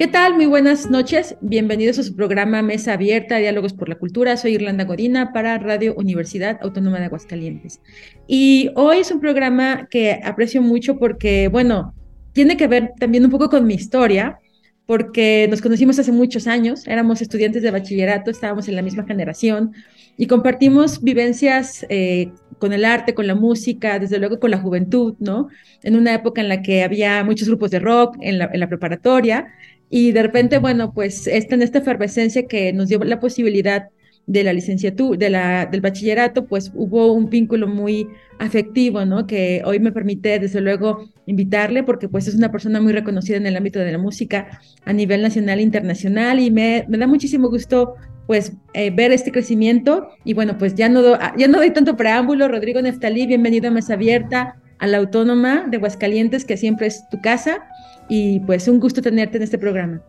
¿Qué tal? Muy buenas noches. Bienvenidos a su programa Mesa Abierta, Diálogos por la Cultura. Soy Irlanda Godina para Radio Universidad Autónoma de Aguascalientes. Y hoy es un programa que aprecio mucho porque, bueno, tiene que ver también un poco con mi historia, porque nos conocimos hace muchos años, éramos estudiantes de bachillerato, estábamos en la misma generación y compartimos vivencias eh, con el arte, con la música, desde luego con la juventud, ¿no? En una época en la que había muchos grupos de rock en la, en la preparatoria y de repente, bueno, pues está en esta efervescencia que nos dio la posibilidad de la licenciatura, de la, del bachillerato, pues hubo un vínculo muy afectivo, ¿no? Que hoy me permite, desde luego, invitarle, porque pues es una persona muy reconocida en el ámbito de la música a nivel nacional e internacional, y me, me da muchísimo gusto, pues, eh, ver este crecimiento, y bueno, pues ya no, do, ya no doy tanto preámbulo, Rodrigo Neftalí, bienvenido a Mesa Abierta, a la Autónoma de Aguascalientes, que siempre es tu casa, y pues un gusto tenerte en este programa.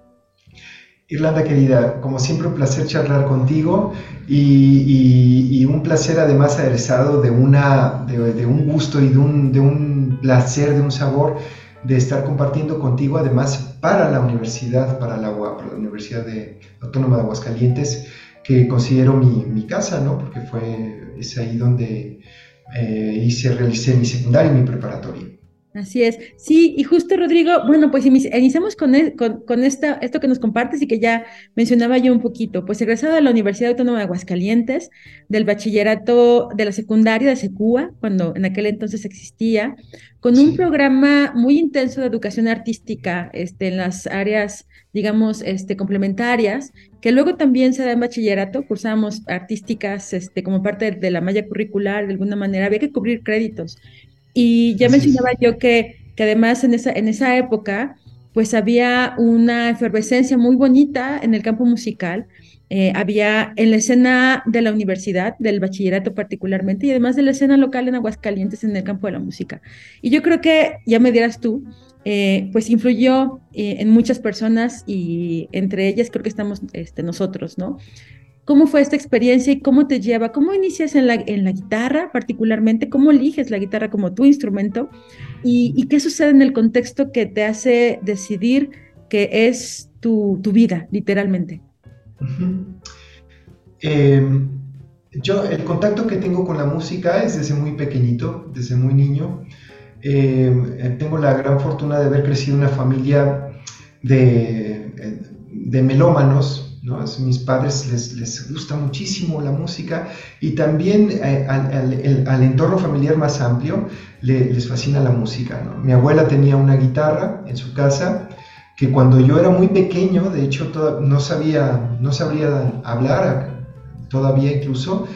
Irlanda querida, como siempre un placer charlar contigo y, un placer además aderezado de, una, de, un gusto y de un, de un placer, de un sabor de estar compartiendo contigo además para la universidad, para la, para la Universidad de, Autónoma de Aguascalientes, que considero mi, mi casa, ¿no? porque fue, es ahí donde eh, hice, realicé mi secundaria y mi preparatoria. Así es. Sí, y justo Rodrigo, bueno, pues iniciamos con, el, con, con, esta, esto que nos compartes y que ya mencionaba yo un poquito. Pues egresado de la Universidad Autónoma de Aguascalientes, del bachillerato de la secundaria de Secúa, cuando en aquel entonces existía, con un sí. programa muy intenso de educación artística este, en las áreas, digamos, este, complementarias, que luego también se da en bachillerato, cursábamos artísticas este, como parte de, de la malla curricular, de alguna manera, había que cubrir créditos. Y ya Así mencionaba es. yo que, que además en esa, en esa época, pues había una efervescencia muy bonita en el campo musical. Eh, había en la escena de la universidad, del bachillerato particularmente, y además de la escena local en Aguascalientes en el campo de la música. Y yo creo que, ya me dirás tú, eh, pues influyó eh, en muchas personas y entre ellas creo que estamos este, nosotros, ¿no? ¿Cómo fue esta experiencia y cómo te lleva? ¿Cómo inicias en la, guitarra particularmente? ¿Cómo eliges la guitarra como tu instrumento? ¿Y, qué sucede en el contexto que te hace decidir que es tu, vida, literalmente? Eh, yo, el contacto que tengo con la música es desde muy pequeñito, desde muy niño. Eh, tengo la gran fortuna de haber crecido en una familia de, de melómanos, mis padres les, les, gusta muchísimo la música y también eh, al, al, entorno familiar más amplio le, les fascina la música. Mi abuela tenía una guitarra en su casa que cuando yo era muy pequeño, de hecho no, sabía, no sabría hablar todavía incluso,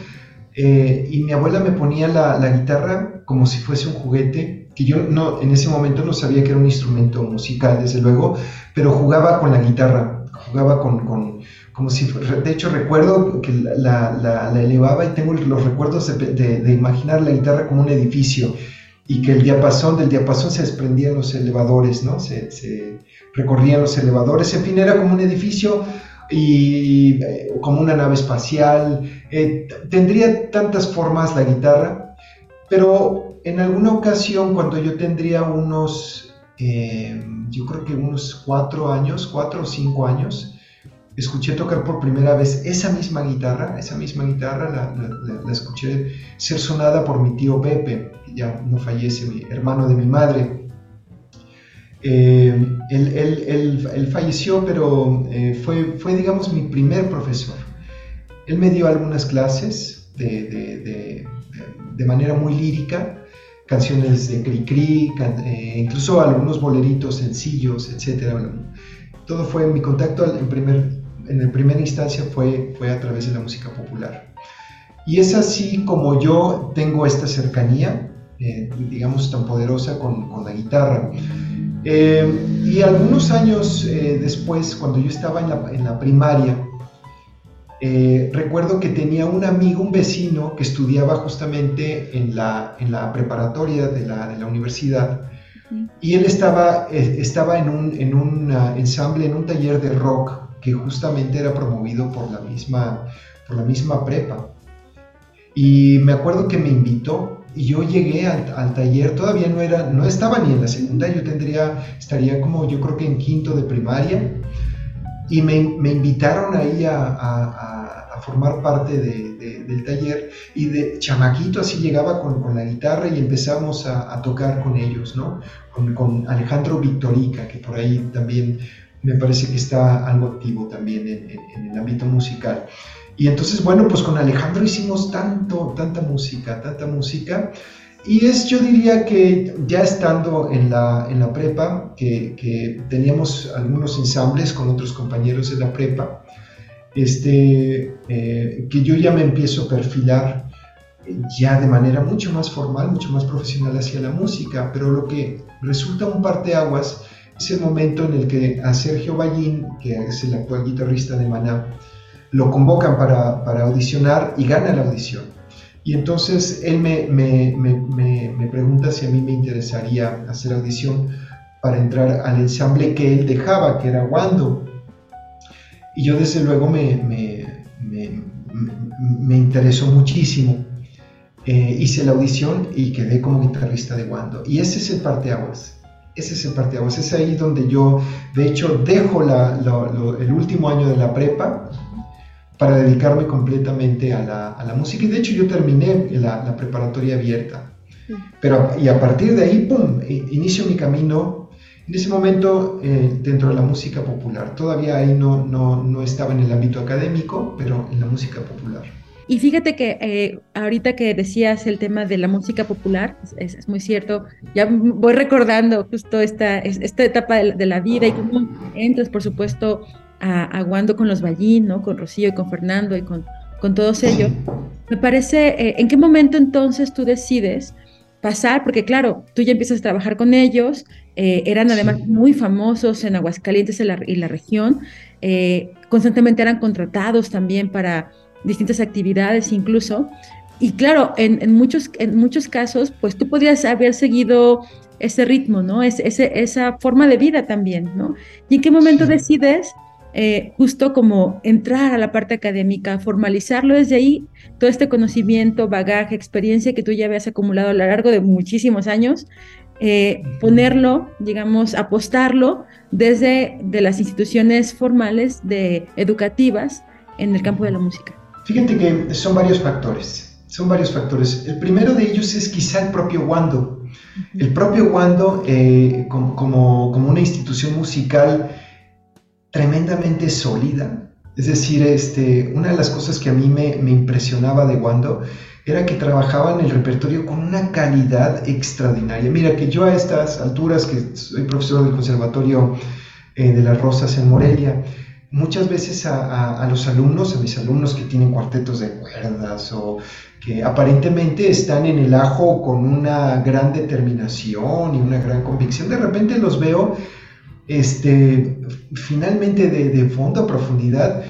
eh, y mi abuela me ponía la, la, guitarra como si fuese un juguete, que yo no, en ese momento no sabía que era un instrumento musical, desde luego, pero jugaba con la guitarra, jugaba con, con como si, de hecho recuerdo que la, la, la elevaba y tengo los recuerdos de, de, imaginar la guitarra como un edificio y que el diapasón, del diapasón se desprendían los elevadores, ¿no? Se, se recorrían los elevadores, en fin, era como un edificio y eh, como una nave espacial, eh, tendría tantas formas la guitarra, pero en alguna ocasión cuando yo tendría unos, eh, yo creo que unos cuatro años, cuatro o cinco años, escuché tocar por primera vez esa misma guitarra, esa misma guitarra la, la, la, escuché ser sonada por mi tío Pepe, que ya no fallece, mi hermano de mi madre. Eh, él, él, él, él, falleció, pero eh, fue, fue, digamos, mi primer profesor. Él me dio algunas clases de, de, de, de manera muy lírica, canciones de Cricri, can, eh, incluso algunos boleritos sencillos, etc. Todo fue mi contacto en primer en la primera instancia fue, fue a través de la música popular. Y es así como yo tengo esta cercanía, eh, digamos, tan poderosa con, con la guitarra. Eh, y algunos años después, cuando yo estaba en la, en la, primaria, eh, recuerdo que tenía un amigo, un vecino, que estudiaba justamente en la, en la preparatoria de la, de la universidad. Y él estaba, eh, estaba en, un, en un uh, ensamble, en un taller de rock que justamente era promovido por la misma, por la misma prepa. Y me acuerdo que me invitó y yo llegué al, al, taller, todavía no, era, no estaba ni en la segunda, yo tendría, estaría como yo creo que en quinto de primaria y me, me invitaron ahí a, a, a formar parte de, de, del taller y de chamaquito así llegaba con, con la guitarra y empezamos a, tocar con ellos, ¿no? Con, con, Alejandro Victorica, que por ahí también me parece que está algo activo también en, en, en el ámbito musical. Y entonces, bueno, pues con Alejandro hicimos tanto, tanta música, tanta música. Y es, yo diría que ya estando en la, en la prepa, que, teníamos algunos ensambles con otros compañeros de la prepa, este, eh, que yo ya me empiezo a perfilar ya de manera mucho más formal, mucho más profesional hacia la música, pero lo que resulta un parteaguas es el momento en el que a Sergio Ballín, que es el actual guitarrista de Maná, lo convocan para, para audicionar y gana la audición. Y entonces él me, me, me, me, pregunta si a mí me interesaría hacer audición para entrar al ensamble que él dejaba, que era Wando. Y yo desde luego me, interesó muchísimo. Eh, hice la audición y quedé como guitarrista de Wando. Y ese es el parteaguas. Ese es el parteaguas. Es ahí donde yo, de hecho, dejo la, el último año de la prepa para dedicarme completamente a la, a la, música. Y de hecho yo terminé la, preparatoria abierta. Pero, y a partir de ahí, ¡pum!, inicio mi camino. En ese momento, eh, dentro de la música popular. Todavía ahí no, no, no, estaba en el ámbito académico, pero en la música popular. Y fíjate que eh, ahorita que decías el tema de la música popular, es, es, muy cierto, ya voy recordando justo esta, esta etapa de la, de la vida y cómo entras, por supuesto, aguando con los Ballín, ¿no? Con Rocío y con Fernando y con, con todos ellos. Me parece, eh, ¿en qué momento entonces tú decides pasar? Porque claro, tú ya empiezas a trabajar con ellos, eh, eran además sí. muy famosos en Aguascalientes y la, y la región, eh, constantemente eran contratados también para distintas actividades incluso. Y claro, en, en, muchos, en muchos casos, pues tú podrías haber seguido ese ritmo, ¿no? Es, ese, esa forma de vida también, ¿no? ¿Y en qué momento sí. decides eh, justo como entrar a la parte académica, formalizarlo desde ahí, todo este conocimiento, bagaje, experiencia que tú ya habías acumulado a lo largo de muchísimos años, eh, ponerlo, digamos, apostarlo desde de las instituciones formales de, educativas en el campo de la música. Fíjate que son varios factores, son varios factores. El primero de ellos es quizá el propio Wando. El propio Wando eh, como, como, como una institución musical tremendamente sólida. Es decir, este, una de las cosas que a mí me, me impresionaba de Wando era que trabajaban el repertorio con una calidad extraordinaria. Mira que yo a estas alturas, que soy profesor del Conservatorio eh, de las Rosas en Morelia, muchas veces a, a, a, los alumnos, a mis alumnos que tienen cuartetos de cuerdas o que aparentemente están en el ajo con una gran determinación y una gran convicción, de repente los veo este, finalmente de, de fondo a profundidad,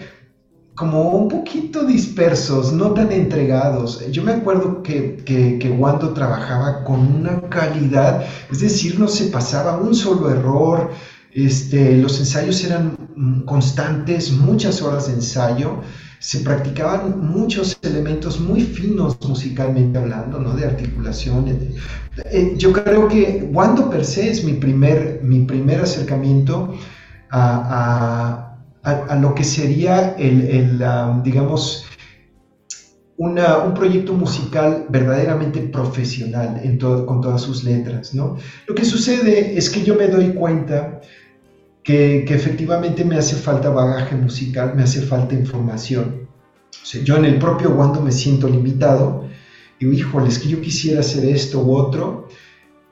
como un poquito dispersos, no tan entregados. Yo me acuerdo que, que, que, Wando trabajaba con una calidad, es decir, no se pasaba un solo error, este, los ensayos eran constantes, muchas horas de ensayo, se practicaban muchos elementos muy finos musicalmente hablando, ¿no? De articulación. Eh, yo creo que Wando per se es mi primer, mi primer acercamiento a, a, a, a lo que sería el, el um, digamos, una, un proyecto musical verdaderamente profesional en todo, con todas sus letras, ¿no? Lo que sucede es que yo me doy cuenta que, efectivamente me hace falta bagaje musical, me hace falta información. O sea, yo en el propio Wando me siento limitado, digo, híjole, es que yo quisiera hacer esto u otro,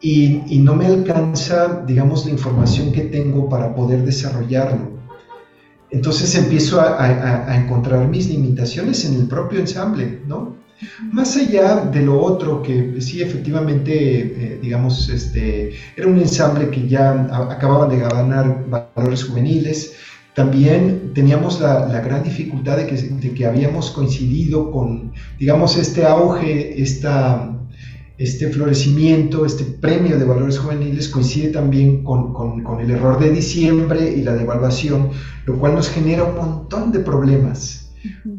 y, y no me alcanza, digamos, la información que tengo para poder desarrollarlo. Entonces empiezo a, a, a, encontrar mis limitaciones en el propio ensamble, ¿no? Más allá de lo otro, que sí, efectivamente, eh, digamos, este, era un ensamble que ya acababan de ganar valores juveniles, también teníamos la, gran dificultad de que, de que, habíamos coincidido con, digamos, este auge, esta, este florecimiento, este premio de valores juveniles coincide también con, con, el error de diciembre y la devaluación, lo cual nos genera un montón de problemas.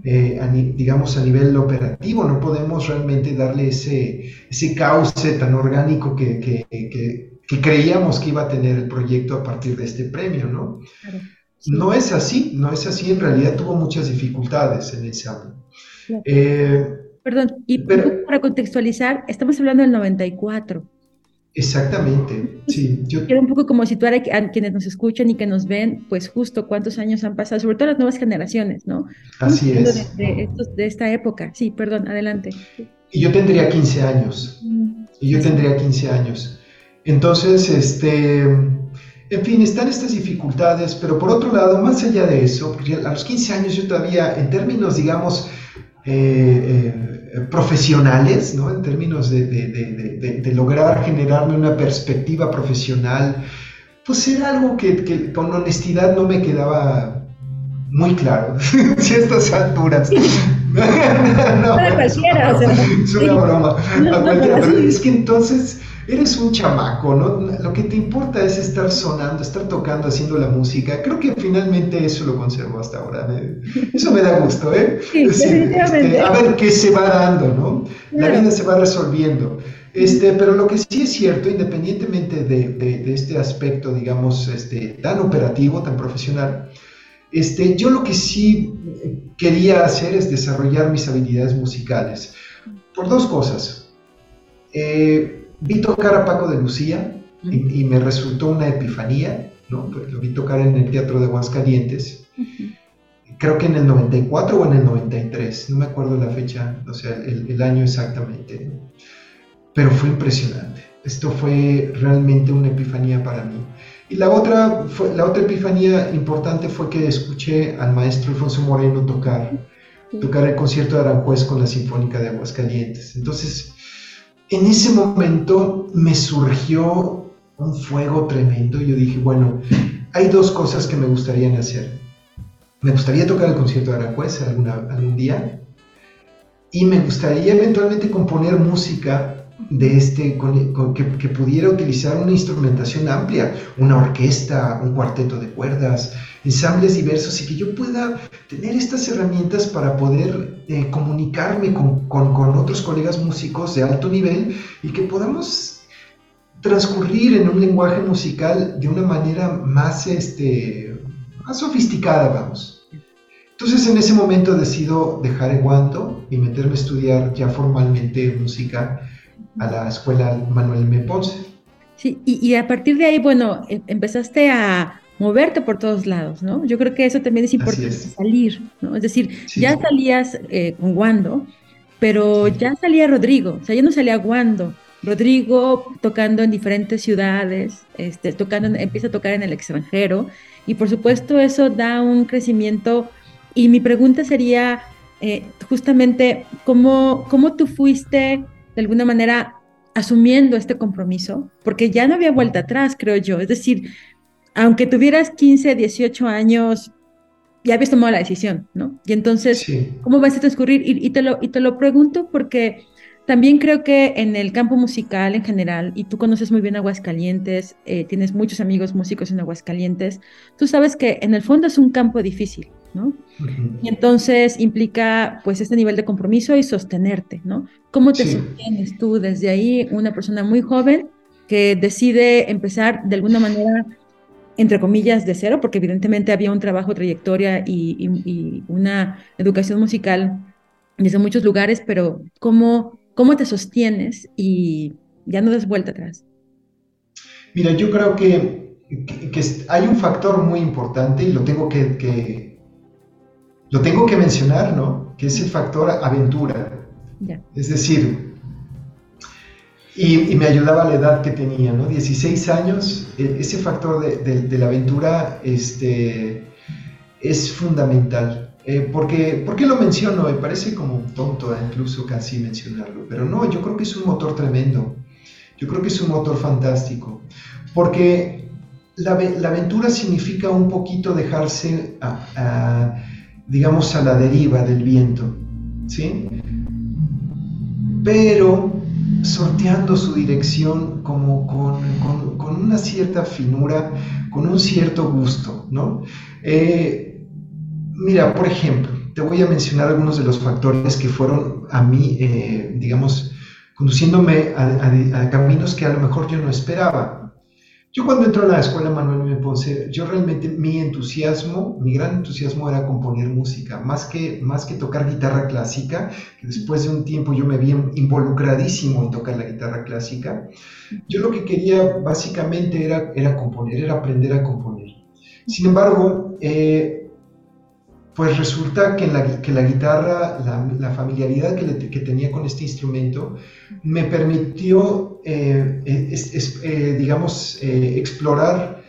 Eh, digamos a nivel operativo, no podemos realmente darle ese, ese cauce tan orgánico que, que, que, creíamos que iba a tener el proyecto a partir de este premio, ¿no? No es así, no es así, en realidad tuvo muchas dificultades en ese año. Eh, Perdón, y para contextualizar, estamos hablando del 94. Exactamente, sí. Yo... Quiero un poco como situar a, quienes nos escuchan y que nos ven, pues justo cuántos años han pasado, sobre todo las nuevas generaciones, ¿no? Así es. De, de, esta época. Sí, perdón, adelante. Y yo tendría 15 años. Y yo tendría 15 años. Entonces, este, en fin, están estas dificultades, pero por otro lado, más allá de eso, porque a los 15 años yo todavía, en términos, digamos, eh, eh, profesionales, ¿no? en términos de, de, de, lograr generarme una perspectiva profesional, pues era algo que, que con honestidad no me quedaba muy claro, si a estas alturas. no, no, cualquiera, o sea, es una broma. pero es que entonces eres un chamaco, ¿no? Lo que te importa es estar sonando, estar tocando, haciendo la música. Creo que finalmente eso lo conservo hasta ahora. Eso me da gusto, ¿eh? Sí, este, a ver qué se va dando, ¿no? La vida se va resolviendo. Este, pero lo que sí es cierto, independientemente de, de, este aspecto, digamos, este, tan operativo, tan profesional, este, yo lo que sí quería hacer es desarrollar mis habilidades musicales por dos cosas. Eh, vi tocar a Paco de Lucía y, me resultó una epifanía, ¿no? Lo vi tocar en el Teatro de Aguascalientes, creo que en el 94 o en el 93, no me acuerdo la fecha, o sea, el, año exactamente, pero fue impresionante. Esto fue realmente una epifanía para mí. Y la otra, fue, la otra epifanía importante fue que escuché al maestro Alfonso Moreno tocar, tocar el concierto de Aranjuez con la Sinfónica de Aguascalientes. Entonces, en ese momento me surgió un fuego tremendo. Yo dije, bueno, hay dos cosas que me gustaría hacer. Me gustaría tocar el concierto de Aranjuez algún día y me gustaría eventualmente componer música de este, que, pudiera utilizar una instrumentación amplia, una orquesta, un cuarteto de cuerdas, ensambles diversos y que yo pueda tener estas herramientas para poder eh, comunicarme con, con, otros colegas músicos de alto nivel y que podamos transcurrir en un lenguaje musical de una manera más, este, más sofisticada, vamos. Entonces en ese momento decido dejar el guanto y meterme a estudiar ya formalmente música a la escuela Manuel M. Ponce. Sí, y, y, a partir de ahí, bueno, em, empezaste a moverte por todos lados, ¿no? Yo creo que eso también es importante, salir, ¿no? Es decir, ya salías eh, con Wando, pero ya salía Rodrigo, o sea, ya no salía Wando. Rodrigo tocando en diferentes ciudades, este, tocando, empieza a tocar en el extranjero, y por supuesto eso da un crecimiento. Y mi pregunta sería eh, justamente, ¿cómo, ¿cómo tú fuiste de alguna manera asumiendo este compromiso? Porque ya no había vuelta atrás, creo yo. Es decir, aunque tuvieras 15, 18 años, ya habías tomado la decisión, ¿no? Y entonces, ¿cómo vas a transcurrir? Y, te lo, y te lo pregunto porque también creo que en el campo musical en general, y tú conoces muy bien Aguascalientes, eh, tienes muchos amigos músicos en Aguascalientes, tú sabes que en el fondo es un campo difícil, ¿no? Y entonces implica pues este nivel de compromiso y sostenerte, ¿no? ¿Cómo te sostienes tú desde ahí, una persona muy joven que decide empezar de alguna manera entre comillas, de cero, porque evidentemente había un trabajo, trayectoria y, una educación musical desde muchos lugares, pero ¿cómo, cómo te sostienes y ya no des vuelta atrás? Mira, yo creo que, que, hay un factor muy importante y lo tengo que, que, lo tengo que mencionar, ¿no? Que es el factor aventura. Es decir, y, me ayudaba la edad que tenía, ¿no? 16 años, e, ese factor de, la aventura este, es fundamental. Eh, porque, ¿Por qué lo menciono? Me parece como tonto eh, incluso casi mencionarlo, pero no, yo creo que es un motor tremendo. Yo creo que es un motor fantástico. Porque la, aventura significa un poquito dejarse, digamos, a la deriva del viento, ¿sí? Pero sorteando su dirección como con, con, una cierta finura, con un cierto gusto, ¿no? Eh, mira, por ejemplo, te voy a mencionar algunos de los factores que fueron a mí, eh, digamos, conduciéndome a, caminos que a lo mejor yo no esperaba. Yo cuando entro a la escuela Manuel M. Ponce, yo realmente mi entusiasmo, mi gran entusiasmo era componer música, más que, más que tocar guitarra clásica, que después de un tiempo yo me vi involucradísimo en tocar la guitarra clásica. Yo lo que quería básicamente era, era componer, era aprender a componer. Sin embargo, eh, pues resulta que la, guitarra, la, familiaridad que, que, tenía con este instrumento, me permitió, eh, eh, digamos, eh, explorar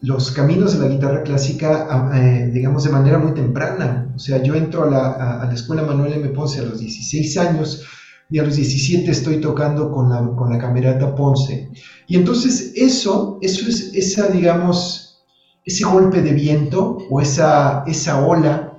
los caminos de la guitarra clásica, digamos, de manera muy temprana. O sea, yo entro a la, a la, escuela Manuel M. Ponce a los 16 años y a los 17 estoy tocando con la, con la camerata Ponce. Y entonces eso, eso es esa, digamos, ese golpe de viento o esa, esa ola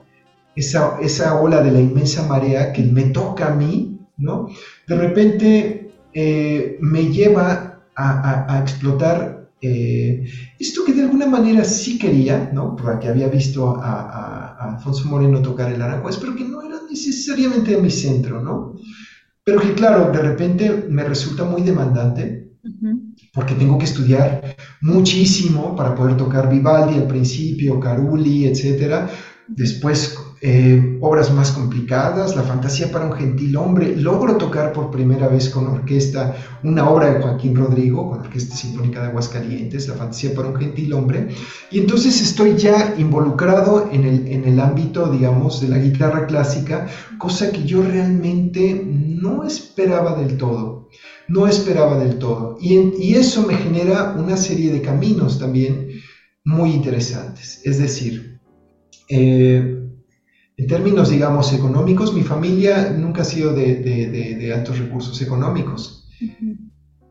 esa, esa ola de la inmensa marea que me toca a mí, ¿no? De repente eh, me lleva a, explotar eh, esto que de alguna manera sí quería, ¿no? Porque había visto a, Alfonso Moreno tocar el Aranjuez, pero que no era necesariamente mi centro, ¿no? Pero que claro, de repente me resulta muy demandante, porque tengo que estudiar muchísimo para poder tocar Vivaldi al principio, Carulli, etcétera. Después eh, obras más complicadas, La fantasía para un gentil hombre. Logro tocar por primera vez con orquesta una obra de Joaquín Rodrigo, con Orquesta Sinfónica de Aguascalientes, La fantasía para un gentil hombre. Y entonces estoy ya involucrado en el, en el ámbito, digamos, de la guitarra clásica, cosa que yo realmente no esperaba del todo. No esperaba del todo. Y, y eso me genera una serie de caminos también muy interesantes. Es decir, eh, en términos, digamos, económicos, mi familia nunca ha sido de, altos recursos económicos.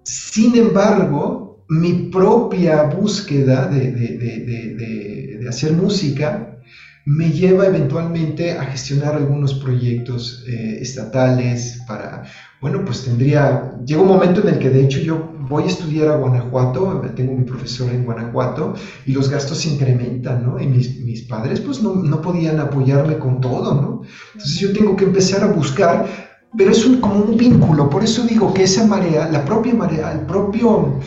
Sin embargo, mi propia búsqueda de, hacer música me lleva eventualmente a gestionar algunos proyectos eh, estatales para, bueno, pues tendría, llega un momento en el que de hecho yo voy a estudiar a Guanajuato, tengo mi profesor en Guanajuato y los gastos se incrementan, ¿no? Y mis, mis padres pues no, no, podían apoyarme con todo, ¿no? Entonces yo tengo que empezar a buscar, pero es un, como un vínculo, por eso digo que esa marea, la propia marea, el propio,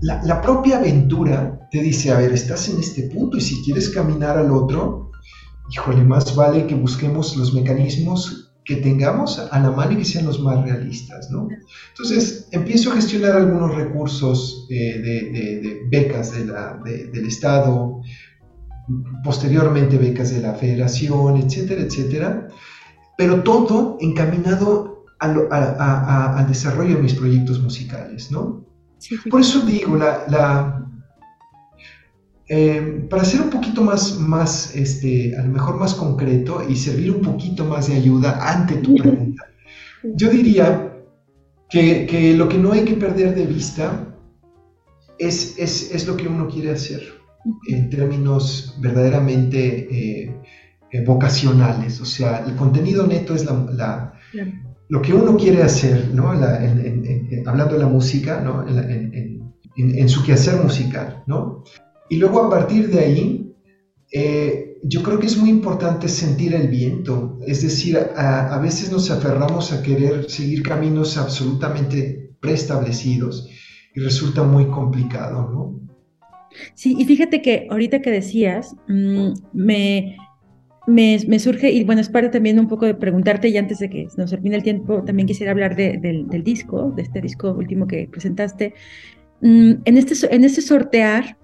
la, la propia aventura te dice, a ver, estás en este punto y si quieres caminar al otro, híjole, más vale que busquemos los mecanismos que tengamos a la mano y que sean los más realistas, ¿no? Entonces, empiezo a gestionar algunos recursos eh, de, becas del Estado, posteriormente becas de la Federación, etcétera, etcétera, pero todo encaminado al desarrollo de mis proyectos musicales, ¿no? Por eso digo, la, eh, para ser un poquito más, más este, a lo mejor más concreto y servir un poquito más de ayuda ante tu pregunta, yo diría que, que lo que no hay que perder de vista es, es, es, lo que uno quiere hacer en términos verdaderamente eh, eh, vocacionales. O sea, el contenido neto es la, lo que uno quiere hacer, ¿no? hablando de la música, ¿no? en, en, su quehacer musical, ¿no? Y luego a partir de ahí, eh, yo creo que es muy importante sentir el viento, es decir, a, veces nos aferramos a querer seguir caminos absolutamente preestablecidos y resulta muy complicado, ¿no? Sí, y fíjate que ahorita que decías, mm, me, me, surge, y bueno, es parte también un poco de preguntarte, y antes de que nos termine el tiempo, también quisiera hablar del, disco, de este disco último que presentaste. Mm, en, este, en este sortear,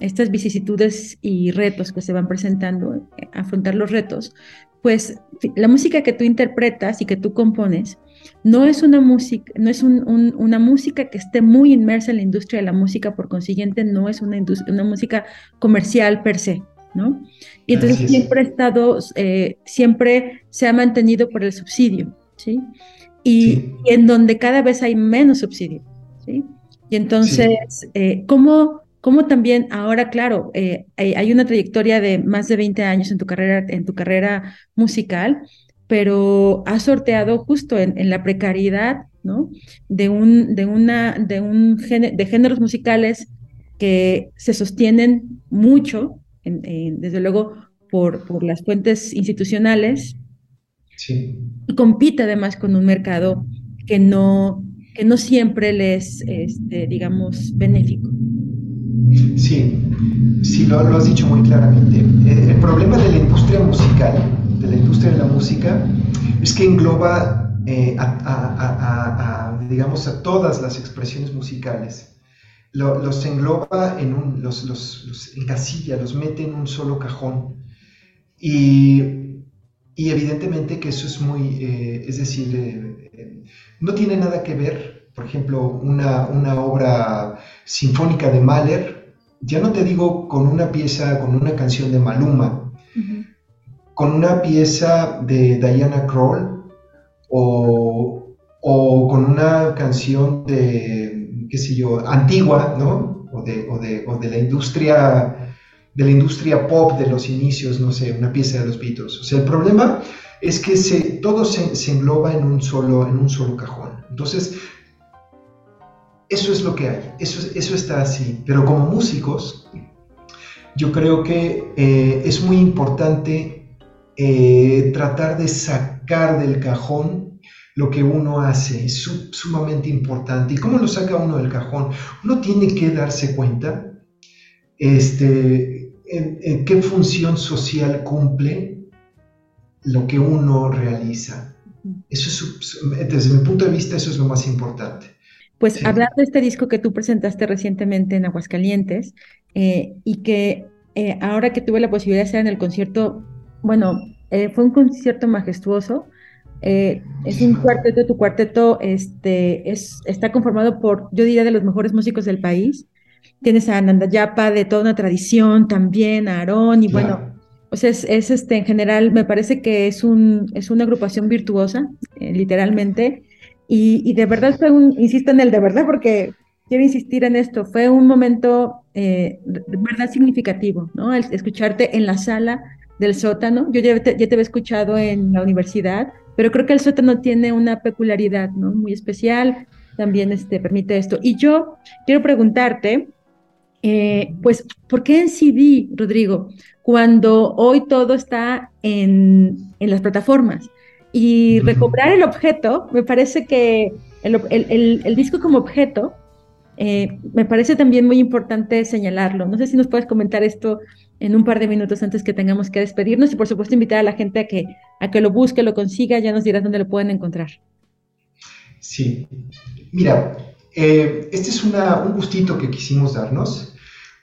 estas vicisitudes y retos que se van presentando, eh, afrontar los retos, pues la música que tú interpretas y que tú compones no es una música, no es una música que esté muy inmersa en la industria de la música, por consiguiente no es una, una música comercial per se, ¿no? Y entonces siempre ha estado, eh, siempre se ha mantenido por el subsidio, ¿sí? Y, en donde cada vez hay menos subsidio, ¿sí? Y entonces, eh, ¿cómo cómo también ahora, claro, eh, hay, una trayectoria de más de 20 años en tu carrera, en tu carrera musical, pero has sorteado justo en, la precariedad, ¿no? De un, de una, de un de géneros musicales que se sostienen mucho, desde luego, por, por las fuentes institucionales. Sí. Y compite además con un mercado que no, que no siempre les, este, digamos, benéfico. Sí, sí, lo, lo has dicho muy claramente. Eh, el problema de la industria musical, de la industria de la música, es que engloba eh, a, digamos, a todas las expresiones musicales. los engloba en un, los, los, los, encasilla, los mete en un solo cajón. Y, y evidentemente que eso es muy, eh, es decir, no tiene nada que ver, por ejemplo, una, una obra sinfónica de Mahler ya no te digo con una pieza, con una canción de Maluma, con una pieza de Diana Kroll o, con una canción de, qué sé yo, antigua, ¿no? O de, o de, la industria de la industria pop de los inicios, no sé, una pieza de los Beatles. O sea, el problema es que se, todo se, se engloba en un, solo, en un solo cajón. Entonces, eso es lo que hay, eso, eso está así. Pero como músicos, yo creo que eh, es muy importante eh, tratar de sacar del cajón lo que uno hace, es sumamente importante. ¿Y cómo lo saca uno del cajón? Uno tiene que darse cuenta este, en qué función social cumple lo que uno realiza. Eso es, desde mi punto de vista, eso es lo más importante. Pues hablar de este disco que tú presentaste recientemente en Aguascalientes eh, y que eh, ahora que tuve la posibilidad de estar en el concierto, bueno, eh, fue un concierto majestuoso. es un cuarteto, tu cuarteto este, es, está conformado por, yo diría, de los mejores músicos del país. Tienes a Nandayapa de toda una tradición también, a Aarón, y bueno, o sea, es, es, este, en general, me parece que es, un, es una agrupación virtuosa, literalmente, y, de verdad fue un, insisto en el de verdad porque quiero insistir en esto, fue un momento eh, verdad significativo, ¿no? Escucharte en la sala del sótano. Yo ya te, ya te había escuchado en la universidad, pero creo que el sótano tiene una peculiaridad, ¿no? Muy especial, también este, permite esto. Y yo quiero preguntarte, eh, pues, ¿por qué en CD, Rodrigo, cuando hoy todo está en, en las plataformas? Y recobrar el objeto, me parece que el, disco como objeto, eh, me parece también muy importante señalarlo. No sé si nos puedes comentar esto en un par de minutos antes que tengamos que despedirnos y por supuesto invitar a la gente a que, a que lo busque, lo consiga, ya nos dirás dónde lo pueden encontrar. Sí, mira, eh, este es un gustito que quisimos darnos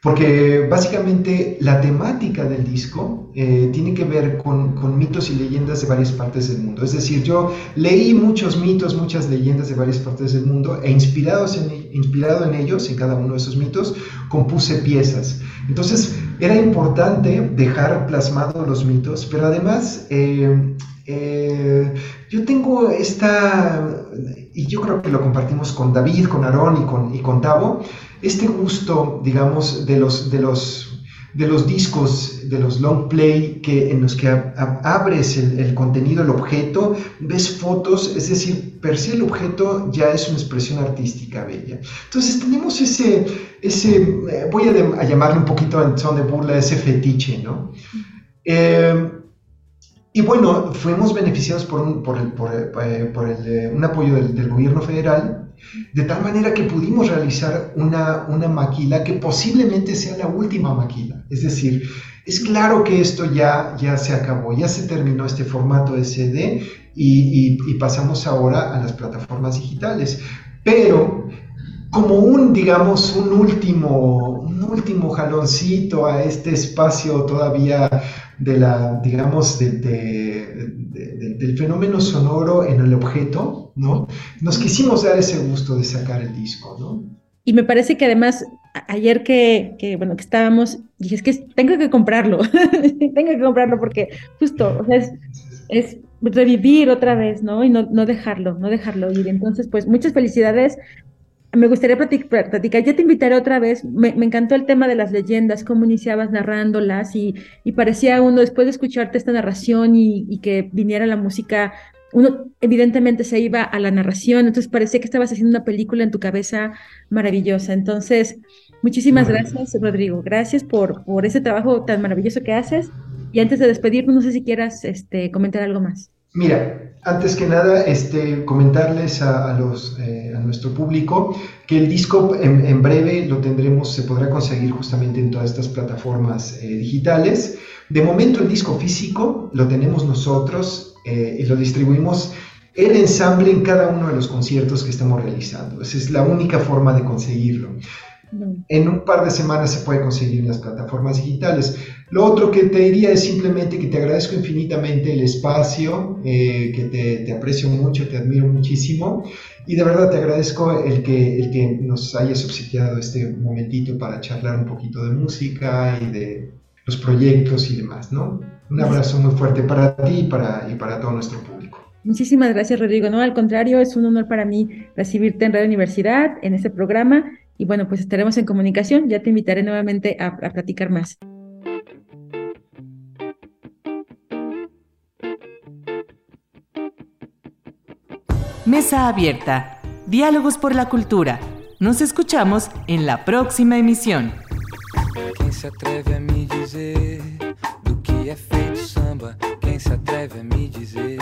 porque básicamente la temática del disco eh, tiene que ver con, con, mitos y leyendas de varias partes del mundo. Es decir, yo leí muchos mitos, muchas leyendas de varias partes del mundo e inspirados en, inspirado en ellos, en cada uno de esos mitos, compuse piezas. Entonces era importante dejar plasmados los mitos, pero además eh, eh, yo tengo esta, y yo creo que lo compartimos con David, con Aarón y con, y con Tavo, este gusto, digamos, de los, de los, de los discos, de los long play, que, en los que abres el, contenido, el objeto, ves fotos, es decir, per se el objeto ya es una expresión artística bella. Entonces tenemos ese, ese eh, voy a, llamarle un poquito en son de burla, ese fetiche, ¿no? Eh, y bueno, fuimos beneficiados por un, por eh, un apoyo del, gobierno federal de tal manera que pudimos realizar una, una maquila que posiblemente sea la última maquila. Es decir, es claro que esto ya, ya se acabó, ya se terminó este formato de y, y, pasamos ahora a las plataformas digitales. Pero como un, digamos, un último, un último jaloncito a este espacio todavía de la, digamos, de, del fenómeno sonoro en el objeto, ¿no? Nos quisimos dar ese gusto de sacar el disco, ¿no? Y me parece que además, ayer que, que bueno, que estábamos, dije, es que tengo que comprarlo, tengo que comprarlo porque justo, es, es, revivir otra vez, ¿no? Y no, no dejarlo, no dejarlo ir. Entonces, pues muchas felicidades me gustaría platicar, ya te invitaré otra vez, me, encantó el tema de las leyendas, cómo iniciabas narrándolas y, y parecía uno, después de escucharte esta narración y, y, que viniera la música, uno evidentemente se iba a la narración, entonces parecía que estabas haciendo una película en tu cabeza maravillosa. Entonces, muchísimas gracias, Rodrigo, gracias por, por ese trabajo tan maravilloso que haces. Y antes de despedirnos, no sé si quieras este, comentar algo más. Mira, antes que nada, este, comentarles a, eh, nuestro público que el disco en, breve lo tendremos, se podrá conseguir justamente en todas estas plataformas eh, digitales. De momento el disco físico lo tenemos nosotros eh, y lo distribuimos el ensamble en cada uno de los conciertos que estamos realizando. Esa es la única forma de conseguirlo. En un par de semanas se puede conseguir en las plataformas digitales. Lo otro que te diría es simplemente que te agradezco infinitamente el espacio, eh, que te, aprecio mucho, te admiro muchísimo y de verdad te agradezco el que, el que nos hayas subsidiado este momentito para charlar un poquito de música y de los proyectos y demás, ¿no? Un abrazo muy fuerte para ti y para, y para todo nuestro público. Muchísimas gracias, Rodrigo. No, al contrario, es un honor para mí recibirte en Radio Universidad, en este programa y bueno, pues estaremos en comunicación. Ya te invitaré nuevamente a, a platicar más. Mesa Abierta. Diálogos por la Cultura. Nos escuchamos en la próxima emisión. Quem se atreve a me dizer do que é feito samba? Quem se atreve a me dizer?